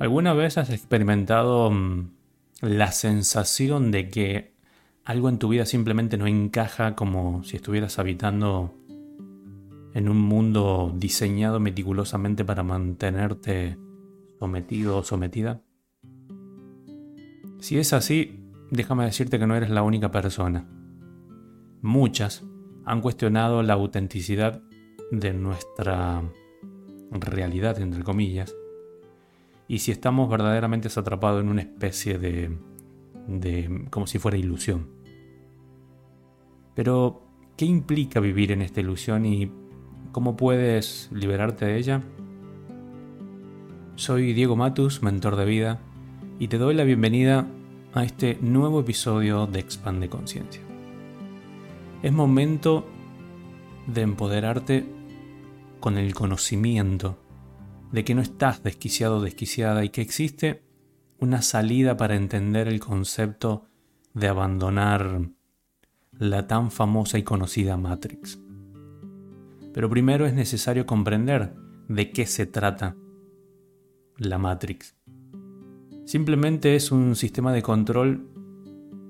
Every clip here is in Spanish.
¿Alguna vez has experimentado mm, la sensación de que algo en tu vida simplemente no encaja como si estuvieras habitando en un mundo diseñado meticulosamente para mantenerte sometido o sometida? Si es así, déjame decirte que no eres la única persona. Muchas han cuestionado la autenticidad de nuestra realidad, entre comillas, y si estamos verdaderamente atrapados en una especie de, de como si fuera ilusión. Pero, ¿qué implica vivir en esta ilusión y cómo puedes liberarte de ella? Soy Diego Matus, mentor de vida, y te doy la bienvenida a este nuevo episodio de Expande Conciencia. Es momento de empoderarte con el conocimiento de que no estás desquiciado o desquiciada y que existe una salida para entender el concepto de abandonar la tan famosa y conocida Matrix. Pero primero es necesario comprender de qué se trata la Matrix. Simplemente es un sistema de control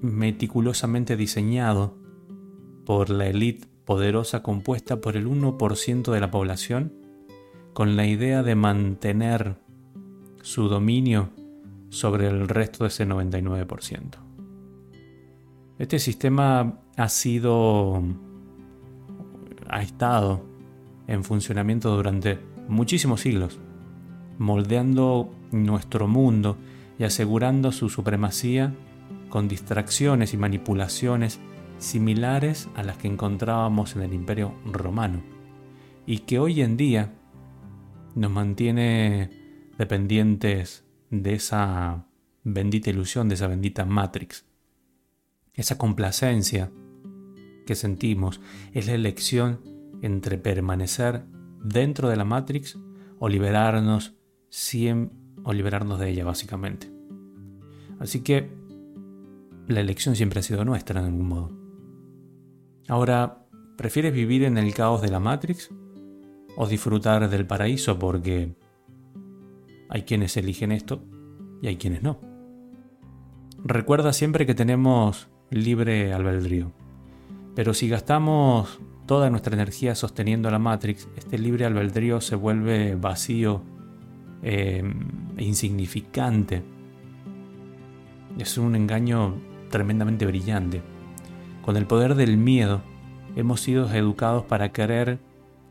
meticulosamente diseñado por la élite poderosa compuesta por el 1% de la población con la idea de mantener su dominio sobre el resto de ese 99%. Este sistema ha sido, ha estado en funcionamiento durante muchísimos siglos, moldeando nuestro mundo y asegurando su supremacía con distracciones y manipulaciones similares a las que encontrábamos en el Imperio Romano, y que hoy en día nos mantiene dependientes de esa bendita ilusión, de esa bendita Matrix. Esa complacencia que sentimos es la elección entre permanecer dentro de la Matrix o liberarnos o liberarnos de ella básicamente. Así que la elección siempre ha sido nuestra en algún modo. Ahora, ¿prefieres vivir en el caos de la Matrix o disfrutar del paraíso porque hay quienes eligen esto y hay quienes no. Recuerda siempre que tenemos libre albedrío, pero si gastamos toda nuestra energía sosteniendo la Matrix, este libre albedrío se vuelve vacío e insignificante. Es un engaño tremendamente brillante. Con el poder del miedo hemos sido educados para querer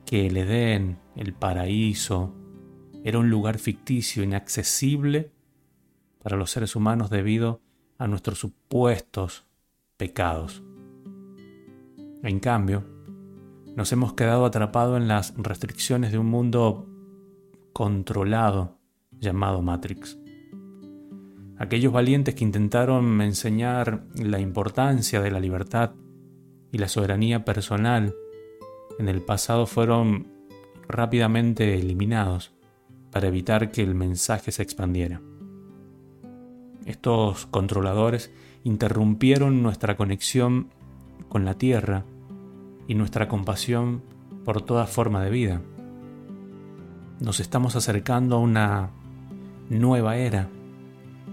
que el Edén, el paraíso, era un lugar ficticio, inaccesible para los seres humanos debido a nuestros supuestos pecados. En cambio, nos hemos quedado atrapados en las restricciones de un mundo controlado llamado Matrix. Aquellos valientes que intentaron enseñar la importancia de la libertad y la soberanía personal en el pasado fueron rápidamente eliminados para evitar que el mensaje se expandiera. Estos controladores interrumpieron nuestra conexión con la tierra y nuestra compasión por toda forma de vida. Nos estamos acercando a una nueva era,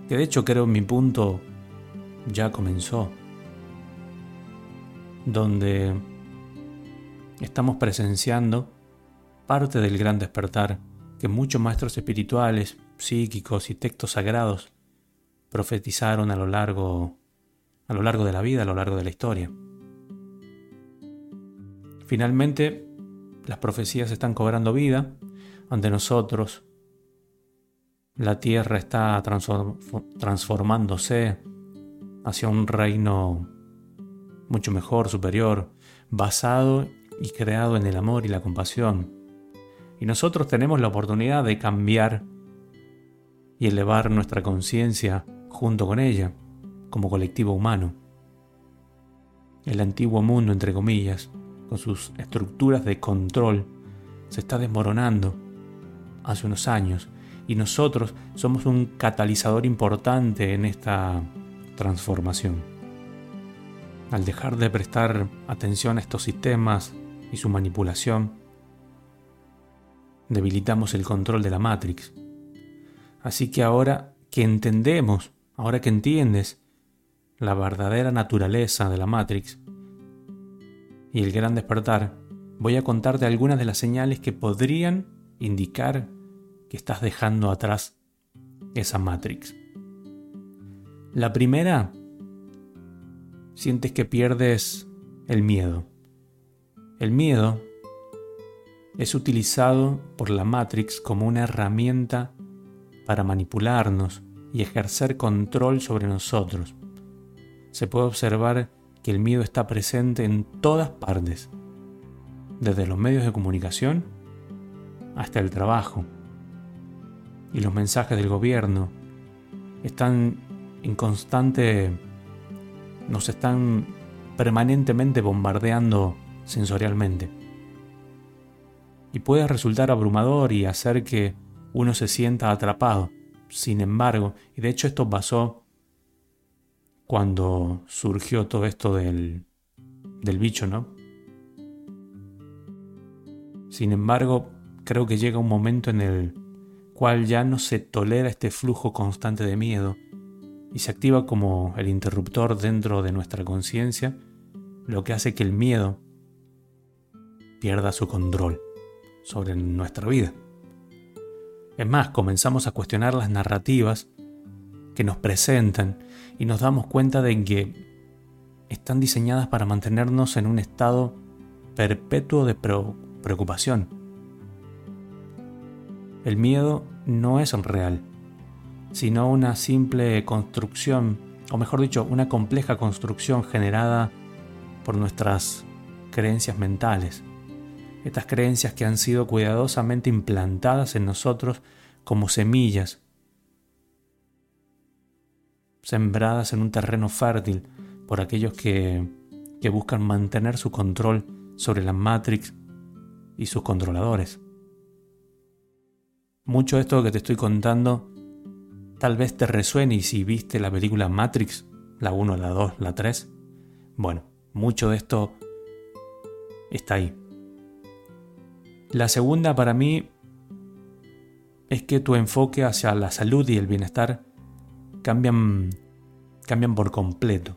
que de hecho creo en mi punto ya comenzó, donde estamos presenciando parte del gran despertar que muchos maestros espirituales, psíquicos y textos sagrados profetizaron a lo largo a lo largo de la vida, a lo largo de la historia. Finalmente, las profecías están cobrando vida ante nosotros. La tierra está transformándose hacia un reino mucho mejor, superior, basado y creado en el amor y la compasión. Y nosotros tenemos la oportunidad de cambiar y elevar nuestra conciencia junto con ella, como colectivo humano. El antiguo mundo, entre comillas, con sus estructuras de control, se está desmoronando hace unos años y nosotros somos un catalizador importante en esta transformación. Al dejar de prestar atención a estos sistemas y su manipulación, debilitamos el control de la Matrix. Así que ahora que entendemos, ahora que entiendes la verdadera naturaleza de la Matrix y el gran despertar, voy a contarte algunas de las señales que podrían indicar que estás dejando atrás esa Matrix. La primera, sientes que pierdes el miedo. El miedo es utilizado por la Matrix como una herramienta para manipularnos y ejercer control sobre nosotros. Se puede observar que el miedo está presente en todas partes, desde los medios de comunicación hasta el trabajo. Y los mensajes del gobierno están en constante, nos están permanentemente bombardeando sensorialmente. Y puede resultar abrumador y hacer que uno se sienta atrapado. Sin embargo, y de hecho esto pasó cuando surgió todo esto del, del bicho, ¿no? Sin embargo, creo que llega un momento en el cual ya no se tolera este flujo constante de miedo y se activa como el interruptor dentro de nuestra conciencia, lo que hace que el miedo pierda su control sobre nuestra vida. Es más, comenzamos a cuestionar las narrativas que nos presentan y nos damos cuenta de que están diseñadas para mantenernos en un estado perpetuo de preocupación. El miedo no es real, sino una simple construcción, o mejor dicho, una compleja construcción generada por nuestras creencias mentales estas creencias que han sido cuidadosamente implantadas en nosotros como semillas, sembradas en un terreno fértil por aquellos que, que buscan mantener su control sobre la Matrix y sus controladores. Mucho de esto que te estoy contando tal vez te resuene y si viste la película Matrix, la 1, la 2, la 3, bueno, mucho de esto está ahí. La segunda para mí es que tu enfoque hacia la salud y el bienestar cambian, cambian por completo.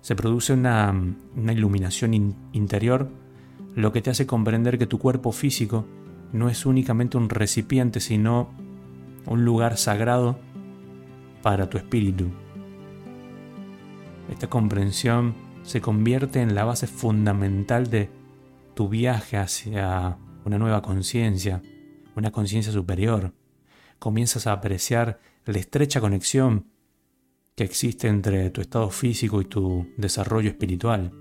Se produce una, iluminación interior, lo que te hace comprender que tu cuerpo físico no es únicamente un recipiente, sino un lugar sagrado para tu espíritu. Esta comprensión se convierte en la base fundamental de tu viaje hacia una nueva conciencia, una conciencia superior. Comienzas a apreciar la estrecha conexión que existe entre tu estado físico y tu desarrollo espiritual.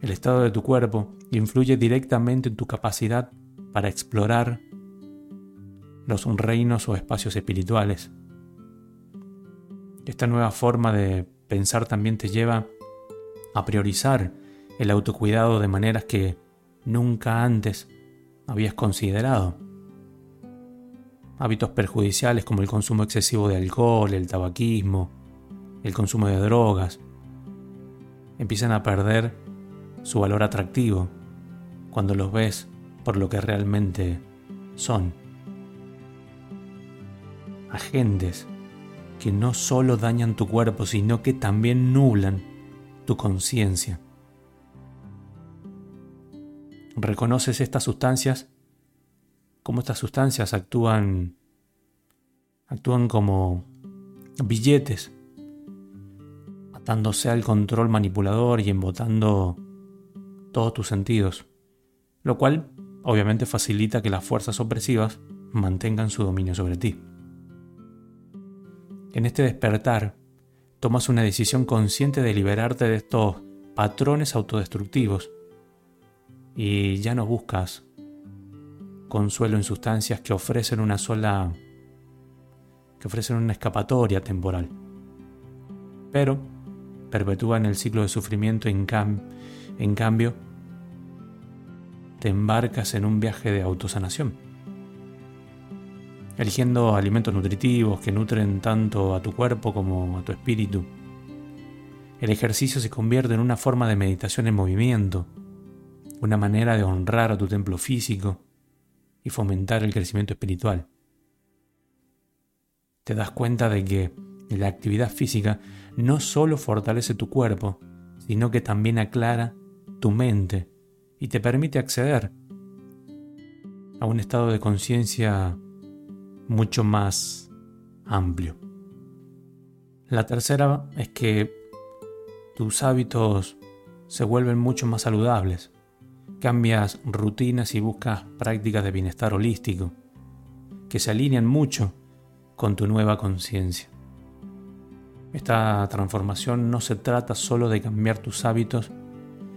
El estado de tu cuerpo influye directamente en tu capacidad para explorar los reinos o espacios espirituales. Esta nueva forma de pensar también te lleva a priorizar el autocuidado de maneras que nunca antes habías considerado. Hábitos perjudiciales como el consumo excesivo de alcohol, el tabaquismo, el consumo de drogas, empiezan a perder su valor atractivo cuando los ves por lo que realmente son. Agentes que no solo dañan tu cuerpo, sino que también nublan tu conciencia reconoces estas sustancias, cómo estas sustancias actúan, actúan como billetes, atándose al control manipulador y embotando todos tus sentidos, lo cual obviamente facilita que las fuerzas opresivas mantengan su dominio sobre ti. En este despertar, tomas una decisión consciente de liberarte de estos patrones autodestructivos y ya no buscas consuelo en sustancias que ofrecen una sola que ofrecen una escapatoria temporal, pero perpetúan el ciclo de sufrimiento en, cambio te embarcas en un viaje de autosanación, eligiendo alimentos nutritivos que nutren tanto a tu cuerpo como a tu espíritu. El ejercicio se convierte en una forma de meditación en movimiento, una manera de honrar a tu templo físico y fomentar el crecimiento espiritual. te das cuenta de que la actividad física no solo fortalece tu cuerpo, sino que también aclara tu mente y te permite acceder a un estado de conciencia mucho más amplio. La tercera es que tus hábitos se vuelven mucho más saludables. Cambias rutinas y buscas prácticas de bienestar holístico que se alinean mucho con tu nueva conciencia. Esta transformación no se trata solo de cambiar tus hábitos,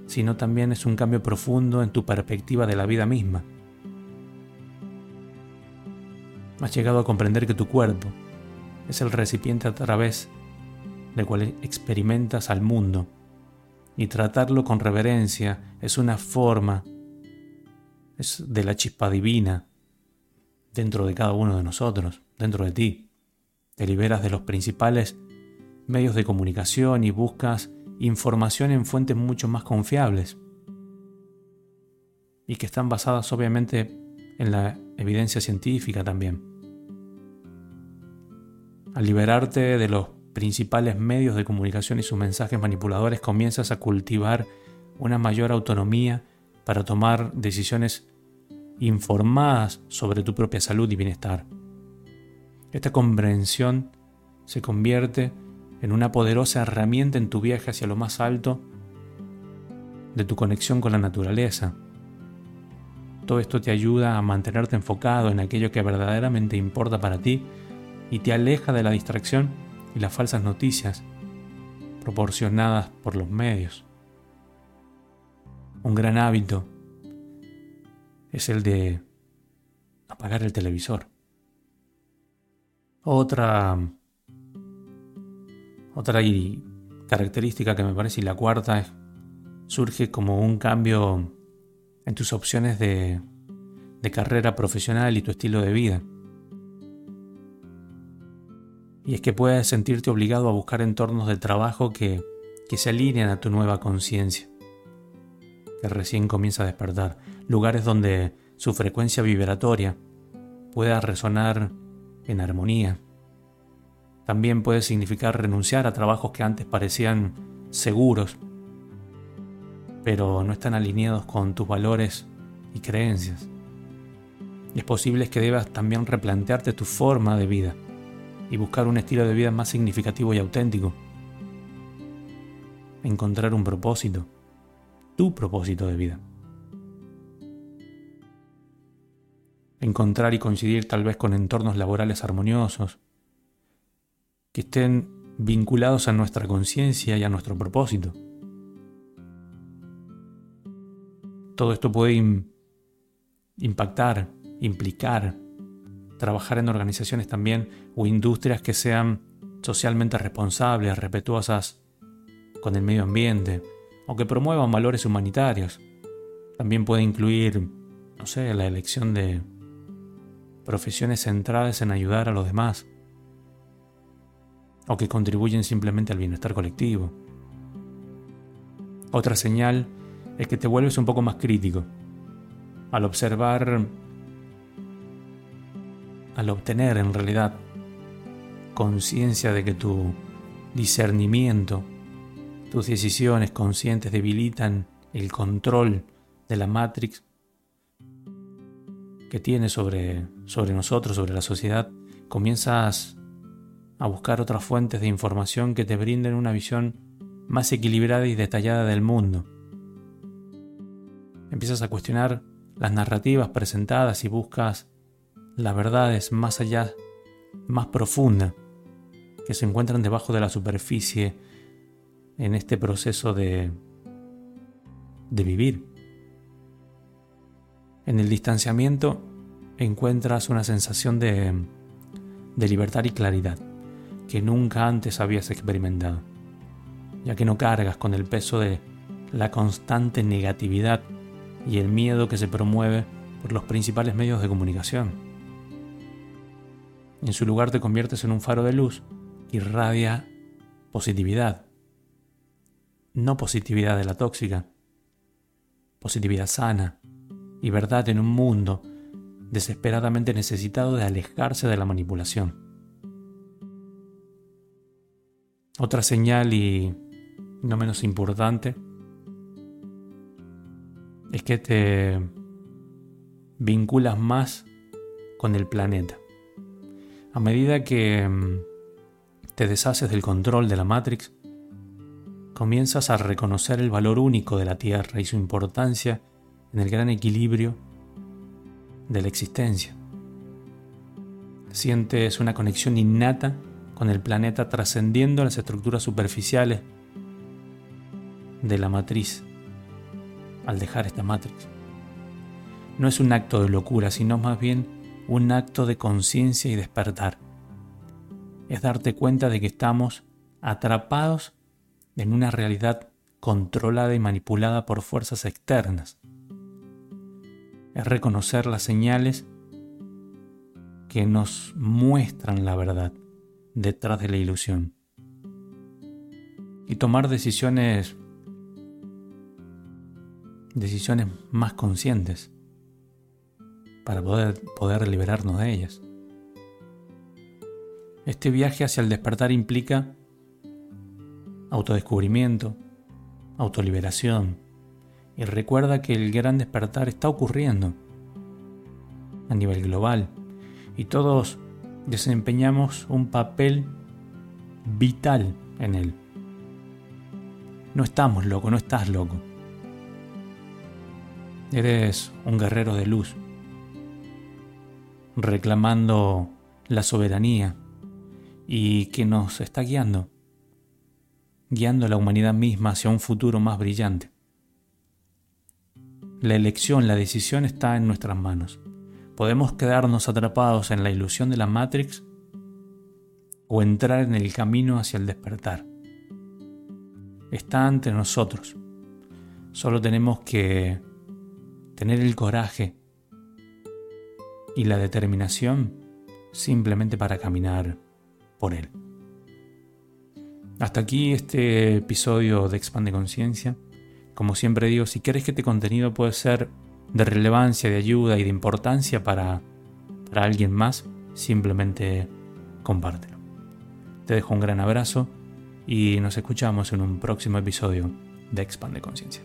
sino también es un cambio profundo en tu perspectiva de la vida misma. Has llegado a comprender que tu cuerpo es el recipiente a través del cual experimentas al mundo y tratarlo con reverencia es una forma es de la chispa divina dentro de cada uno de nosotros, dentro de ti. Te liberas de los principales medios de comunicación y buscas información en fuentes mucho más confiables y que están basadas obviamente en la evidencia científica también. Al liberarte de los principales medios de comunicación y sus mensajes manipuladores, comienzas a cultivar una mayor autonomía para tomar decisiones informadas sobre tu propia salud y bienestar. Esta comprensión se convierte en una poderosa herramienta en tu viaje hacia lo más alto de tu conexión con la naturaleza. Todo esto te ayuda a mantenerte enfocado en aquello que verdaderamente importa para ti y te aleja de la distracción y las falsas noticias proporcionadas por los medios. Un gran hábito es el de apagar el televisor. Otra otra característica que me parece y la cuarta es, surge como un cambio en tus opciones de, de carrera profesional y tu estilo de vida. Y es que puedes sentirte obligado a buscar entornos de trabajo que, que se alinean a tu nueva conciencia, que recién comienza a despertar, lugares donde su frecuencia vibratoria pueda resonar en armonía. También puede significar renunciar a trabajos que antes parecían seguros, pero no están alineados con tus valores y creencias. Es posible que debas también replantearte tu forma de vida y buscar un estilo de vida más significativo y auténtico. Encontrar un propósito, tu propósito de vida. Encontrar y coincidir tal vez con entornos laborales armoniosos, que estén vinculados a nuestra conciencia y a nuestro propósito. Todo esto puede impactar, implicar, trabajar en organizaciones también o industrias que sean socialmente responsables, respetuosas con el medio ambiente o que promuevan valores humanitarios. También puede incluir, no sé, la elección de profesiones centradas en ayudar a los demás o que contribuyen simplemente al bienestar colectivo. Otra señal es que te vuelves un poco más crítico. Al observar, al obtener en realidad conciencia de que tu discernimiento, tus decisiones conscientes debilitan el control de la Matrix que tiene sobre, sobre nosotros, sobre la sociedad, comienzas a buscar otras fuentes de información que te brinden una visión más equilibrada y detallada del mundo. Empiezas a cuestionar las narrativas presentadas y buscas las verdades más allá, más profundas, que se encuentran debajo de la superficie en este proceso de, vivir. En el distanciamiento encuentras una sensación de, de libertad y claridad que nunca antes habías experimentado, ya que no cargas con el peso de la constante negatividad y el miedo que se promueve por los principales medios de comunicación. En su lugar te conviertes en un faro de luz que irradia positividad, no positividad de la tóxica, positividad sana y verdad en un mundo desesperadamente necesitado de alejarse de la manipulación. Otra señal y no menos importante es que te vinculas más con el planeta. A medida que mm, te deshaces del control de la Matrix, comienzas a reconocer el valor único de la Tierra y su importancia en el gran equilibrio de la existencia. Sientes una conexión innata con el planeta trascendiendo las estructuras superficiales de la matriz al dejar esta matrix. No es un acto de locura, sino más bien un acto de conciencia y despertar. Es darte cuenta de que estamos atrapados en una realidad controlada y manipulada por fuerzas externas. Es reconocer las señales que nos muestran la verdad detrás de la ilusión. Y tomar decisiones decisiones más conscientes para poder, poder liberarnos de ellas. Este viaje hacia el despertar implica autodescubrimiento, autoliberación, y recuerda que el gran despertar está ocurriendo a nivel global y todos desempeñamos un papel vital en él. No estamos locos, no estás loco. Eres un guerrero de luz, reclamando la soberanía y que nos está guiando, guiando a la humanidad misma hacia un futuro más brillante. La elección, la decisión está en nuestras manos. Podemos quedarnos atrapados en la ilusión de la Matrix o entrar en el camino hacia el despertar. Está ante nosotros. Solo tenemos que tener el coraje y la determinación simplemente para caminar por él. Hasta aquí este episodio de Expande Conciencia. Como siempre digo, si quieres que este contenido pueda ser de relevancia, de ayuda y de importancia para, para alguien más, simplemente compártelo. Te dejo un gran abrazo y nos escuchamos en un próximo episodio de Expande Conciencia.